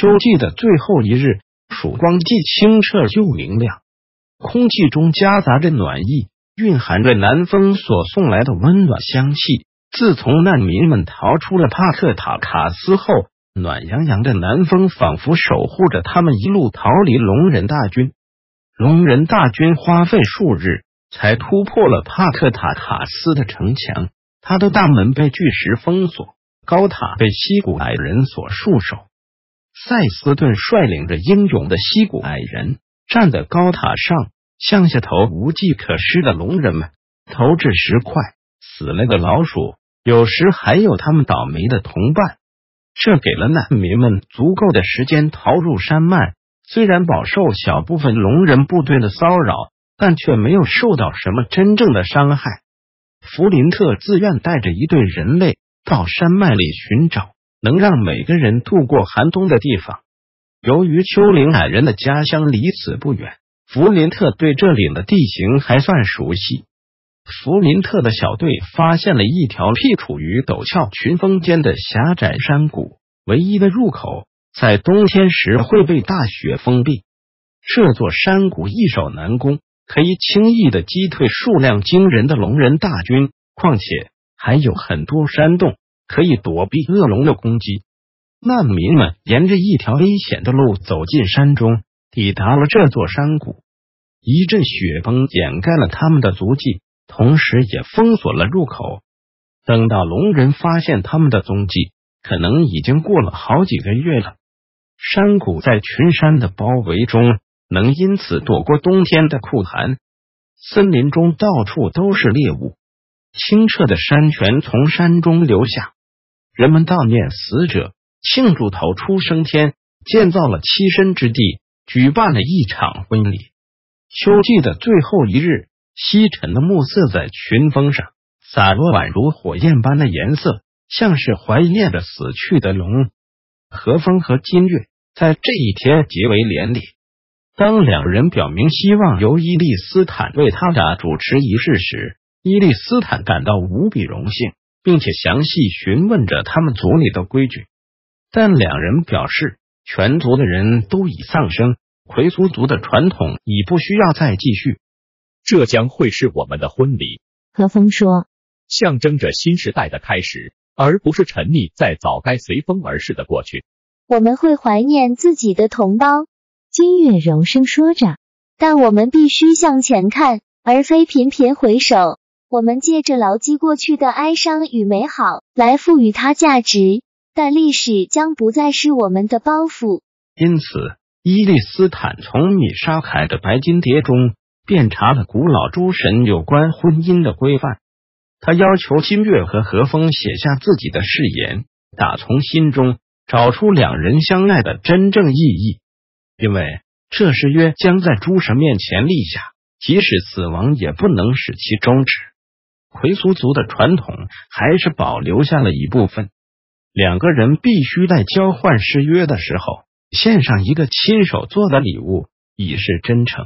秋季的最后一日，曙光既清澈又明亮，空气中夹杂着暖意，蕴含着南风所送来的温暖香气。自从难民们逃出了帕克塔卡斯后，暖洋洋的南风仿佛守护着他们一路逃离龙人大军。龙人大军花费数日才突破了帕克塔卡斯的城墙，他的大门被巨石封锁，高塔被西古矮人所束手。塞斯顿率领着英勇的西古矮人站在高塔上，向下投无计可施的龙人们投掷石块。死了个老鼠，有时还有他们倒霉的同伴。这给了难民们足够的时间逃入山脉。虽然饱受小部分龙人部队的骚扰，但却没有受到什么真正的伤害。弗林特自愿带着一队人类到山脉里寻找。能让每个人度过寒冬的地方。由于丘陵矮人的家乡离此不远，弗林特对这里的地形还算熟悉。弗林特的小队发现了一条僻处于陡峭群峰间的狭窄山谷，唯一的入口在冬天时会被大雪封闭。这座山谷易守难攻，可以轻易的击退数量惊人的龙人大军，况且还有很多山洞。可以躲避恶龙的攻击。难民们沿着一条危险的路走进山中，抵达了这座山谷。一阵雪崩掩盖了他们的足迹，同时也封锁了入口。等到龙人发现他们的踪迹，可能已经过了好几个月了。山谷在群山的包围中，能因此躲过冬天的酷寒。森林中到处都是猎物，清澈的山泉从山中流下。人们悼念死者，庆祝逃出升天，建造了栖身之地，举办了一场婚礼。秋季的最后一日，西沉的暮色在群峰上洒落，宛如火焰般的颜色，像是怀念着死去的龙。何风和金月在这一天结为连理。当两人表明希望由伊利斯坦为他俩主持仪式时，伊利斯坦感到无比荣幸。并且详细询问着他们族里的规矩，但两人表示，全族的人都已丧生，奎族族的传统已不需要再继续。这将会是我们的婚礼，何峰说，象征着新时代的开始，而不是沉溺在早该随风而逝的过去。我们会怀念自己的同胞，金月柔声说着，但我们必须向前看，而非频频回首。我们借着牢记过去的哀伤与美好来赋予它价值，但历史将不再是我们的包袱。因此，伊利斯坦从米沙凯的白金碟中遍查了古老诸神有关婚姻的规范。他要求金月和何风写下自己的誓言，打从心中找出两人相爱的真正意义，因为这誓约将在诸神面前立下，即使死亡也不能使其终止。回族族的传统还是保留下了一部分，两个人必须在交换誓约的时候献上一个亲手做的礼物，以示真诚。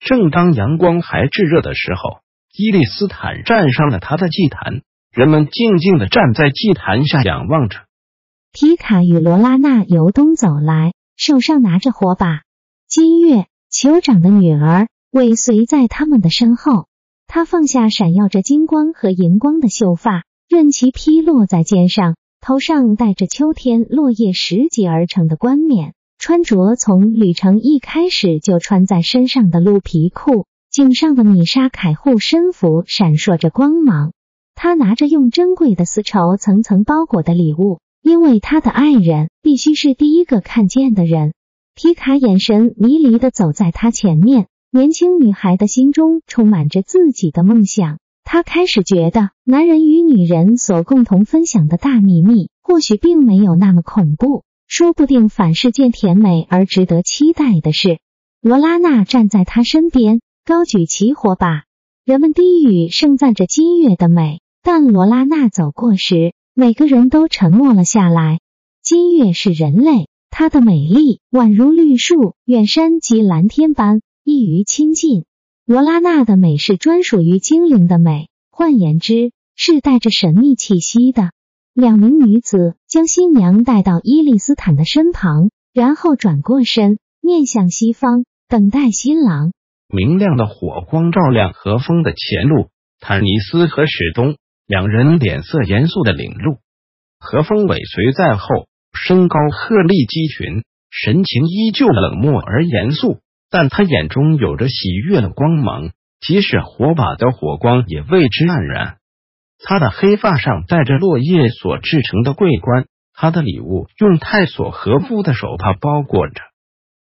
正当阳光还炙热的时候，伊利斯坦站上了他的祭坛，人们静静的站在祭坛下仰望着。皮卡与罗拉娜由东走来，手上拿着火把，金月酋长的女儿尾随在他们的身后。他放下闪耀着金光和银光的秀发，任其披落在肩上，头上戴着秋天落叶拾级而成的冠冕，穿着从旅程一开始就穿在身上的鹿皮裤，颈上的米沙凯护身符闪烁着光芒。他拿着用珍贵的丝绸层层包裹的礼物，因为他的爱人必须是第一个看见的人。皮卡眼神迷离的走在他前面。年轻女孩的心中充满着自己的梦想，她开始觉得，男人与女人所共同分享的大秘密，或许并没有那么恐怖，说不定反是件甜美而值得期待的事。罗拉娜站在他身边，高举起火把，人们低语盛赞着金月的美。但罗拉娜走过时，每个人都沉默了下来。金月是人类，她的美丽宛如绿树、远山及蓝天般易于亲近。罗拉娜的美是专属于精灵的美，换言之，是带着神秘气息的。两名女子将新娘带到伊丽斯坦的身旁，然后转过身，面向西方。等待新郎。明亮的火光照亮何风的前路，坦尼斯和史东两人脸色严肃的领路。何风尾随在后，身高鹤立鸡群，神情依旧冷漠而严肃，但他眼中有着喜悦的光芒，即使火把的火光也为之黯然。他的黑发上戴着落叶所制成的桂冠，他的礼物用泰索和夫的手帕包裹着。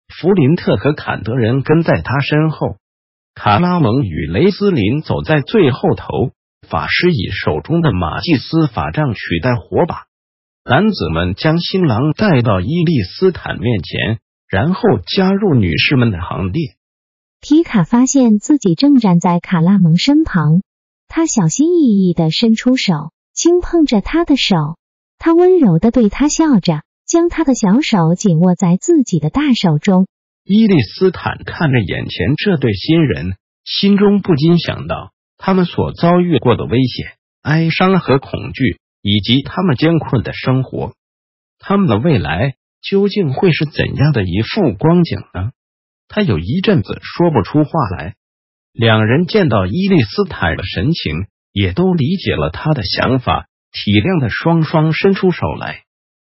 弗林特和坎德人跟在他身后，卡拉蒙与雷斯林走在最后头。法师以手中的马祭司法杖取代火把，男子们将新郎带到伊利斯坦面前，然后加入女士们的行列。皮卡发现自己正站在卡拉蒙身旁，他小心翼翼的伸出手，轻碰着她的手，他温柔的对他笑着。将她的小手紧握在自己的大手中。伊利斯坦看着眼前这对新人，心中不禁想到他们所遭遇过的危险、哀伤和恐惧，以及他们艰困的生活。他们的未来究竟会是怎样的一副光景呢？他有一阵子说不出话来。两人见到伊利斯坦的神情，也都理解了他的想法，体谅的双双伸出手来。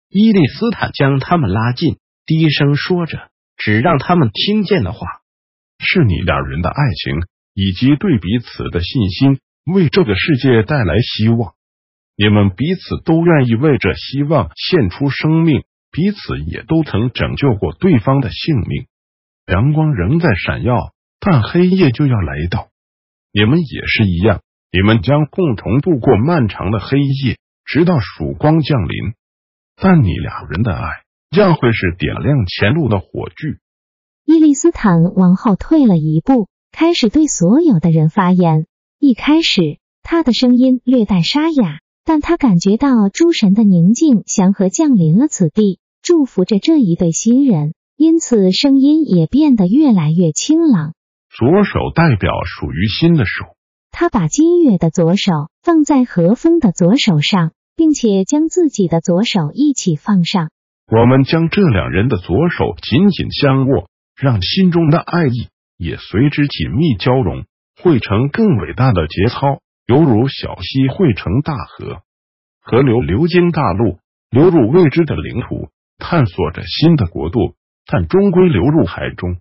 伊丽斯坦将他们拉近，低声说着只让他们听见的话：“是你两人的爱情以及对彼此的信心，为这个世界带来希望。你们彼此都愿意为这希望献出生命，彼此也都曾拯救过对方的性命。阳光仍在闪耀，但黑夜就要来到。你们也是一样，你们将共同度过漫长的黑夜，直到曙光降临。”但你俩人的爱将会是点亮前路的火炬。伊丽斯坦往后退了一步，开始对所有的人发言。一开始，他的声音略带沙哑，但他感觉到诸神的宁静祥和降临了此地，祝福着这一对新人，因此声音也变得越来越清朗。左手代表属于心的手，他把金月的左手放在和风的左手上。并且将自己的左手一起放上。我们将这两人的左手紧紧相握，让心中的爱意也随之紧密交融，汇成更伟大的节操，犹如小溪汇成大河，河流流经大陆，流入未知的领土，探索着新的国度，但终归流入海中。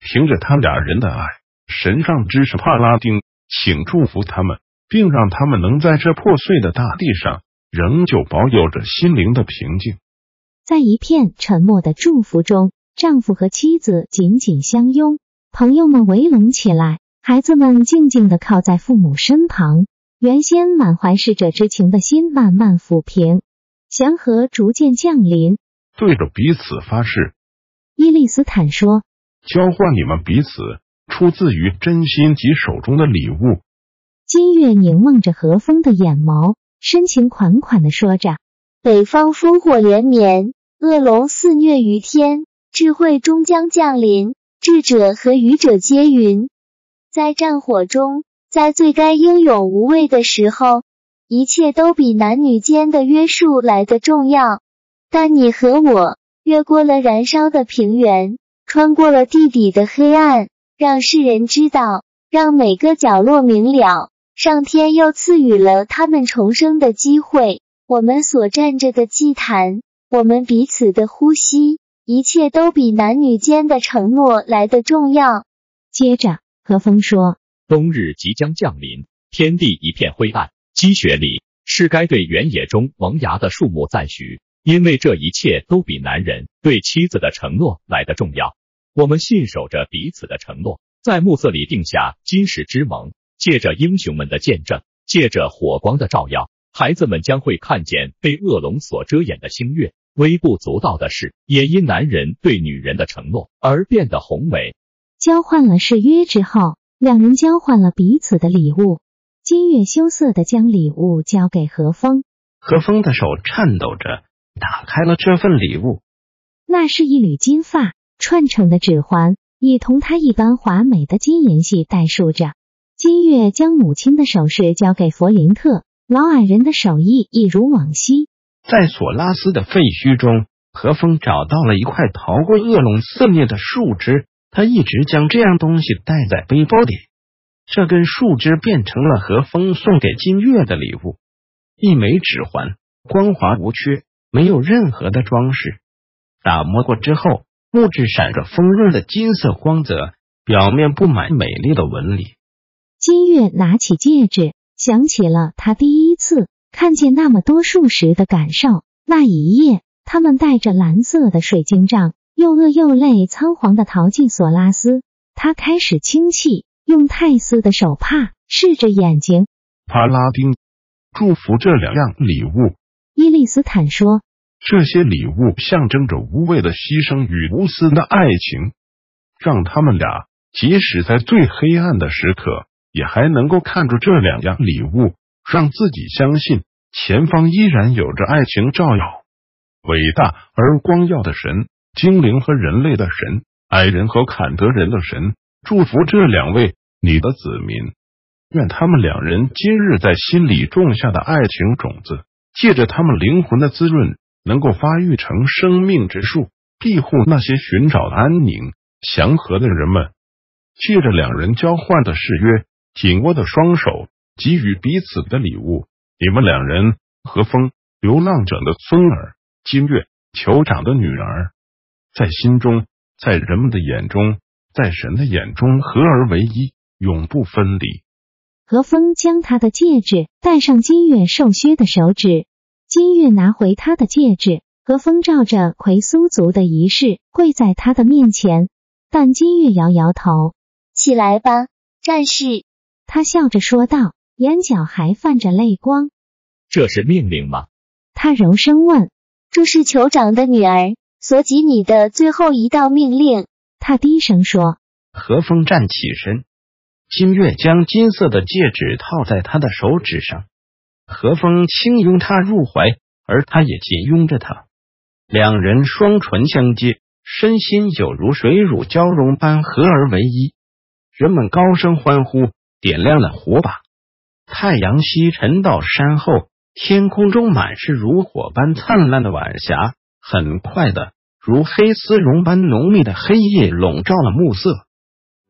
凭着他俩人的爱，神上之神帕拉丁，请祝福他们，并让他们能在这破碎的大地上。仍旧保有着心灵的平静，在一片沉默的祝福中，丈夫和妻子紧紧相拥，朋友们围拢起来，孩子们静静的靠在父母身旁。原先满怀逝者之情的心慢慢抚平，祥和逐渐降临。对着彼此发誓，伊利斯坦说：“交换你们彼此出自于真心及手中的礼物。”金月凝望着和风的眼眸。深情款款的说着：“北方烽火连绵，恶龙肆虐于天，智慧终将降临，智者和愚者皆云。在战火中，在最该英勇无畏的时候，一切都比男女间的约束来的重要。但你和我越过了燃烧的平原，穿过了地底的黑暗，让世人知道，让每个角落明了。”上天又赐予了他们重生的机会。我们所站着的祭坛，我们彼此的呼吸，一切都比男女间的承诺来的重要。接着，何风说：“冬日即将降临，天地一片灰暗，积雪里是该对原野中萌芽的树木赞许，因为这一切都比男人对妻子的承诺来的重要。我们信守着彼此的承诺，在暮色里定下金石之盟。”借着英雄们的见证，借着火光的照耀，孩子们将会看见被恶龙所遮掩的星月。微不足道的事，也因男人对女人的承诺而变得宏伟。交换了誓约之后，两人交换了彼此的礼物。金月羞涩的将礼物交给何风，何风的手颤抖着打开了这份礼物。那是一缕金发串成的指环，以同他一般华美的金银系带束着。金月将母亲的首饰交给弗林特，老矮人的手艺一如往昔。在索拉斯的废墟中，何风找到了一块逃过恶龙肆虐的树枝，他一直将这样东西带在背包里。这根树枝变成了何风送给金月的礼物，一枚指环，光滑无缺，没有任何的装饰。打磨过之后，木质闪着丰润的金色光泽，表面布满美丽的纹理。金月拿起戒指，想起了他第一次。看见那么多树时的感受，那一夜，他们带着蓝色的水晶杖，又饿又累、仓皇的逃进索拉斯。他开始轻气，用泰斯的手帕拭着眼睛。帕拉丁祝福这两样礼物。伊利斯坦说：“这些礼物象征着无畏的牺牲与无私的爱情，让他们俩即使在最黑暗的时刻，也还能够看着这两样礼物。”让自己相信前方依然有着爱情照耀。伟大而光耀的神，精灵和人类的神，矮人和坎德人的神，祝福这两位你的子民。愿他们两人今日在心里种下的爱情种子，借着他们灵魂的滋润，能够发育成生命之树，庇护那些寻找安宁、祥和的人们。借着两人交换的誓约，紧握的双手。给予彼此的礼物，你们两人，和风，流浪者的孙儿，金月，酋长的女儿，在心中，在人们的眼中，在神的眼中，合而为一，永不分离。何风将他的戒指戴上金月瘦削的手指，金月拿回他的戒指，何风照着奎苏族的仪式跪在他的面前，但金月摇摇头，起来吧，战士。他笑着说道。眼角还泛着泪光，这是命令吗？他柔声问。这是酋长的女儿所给你的最后一道命令。他低声说。何风站起身，金月将金色的戒指套在他的手指上。何风轻拥她入怀，而他也紧拥着他。两人双唇相接，身心有如水乳交融般合而为一。人们高声欢呼，点亮了火把。太阳西沉到山后，天空中满是如火般灿烂的晚霞。很快的，如黑丝绒般浓密的黑夜笼罩了暮色。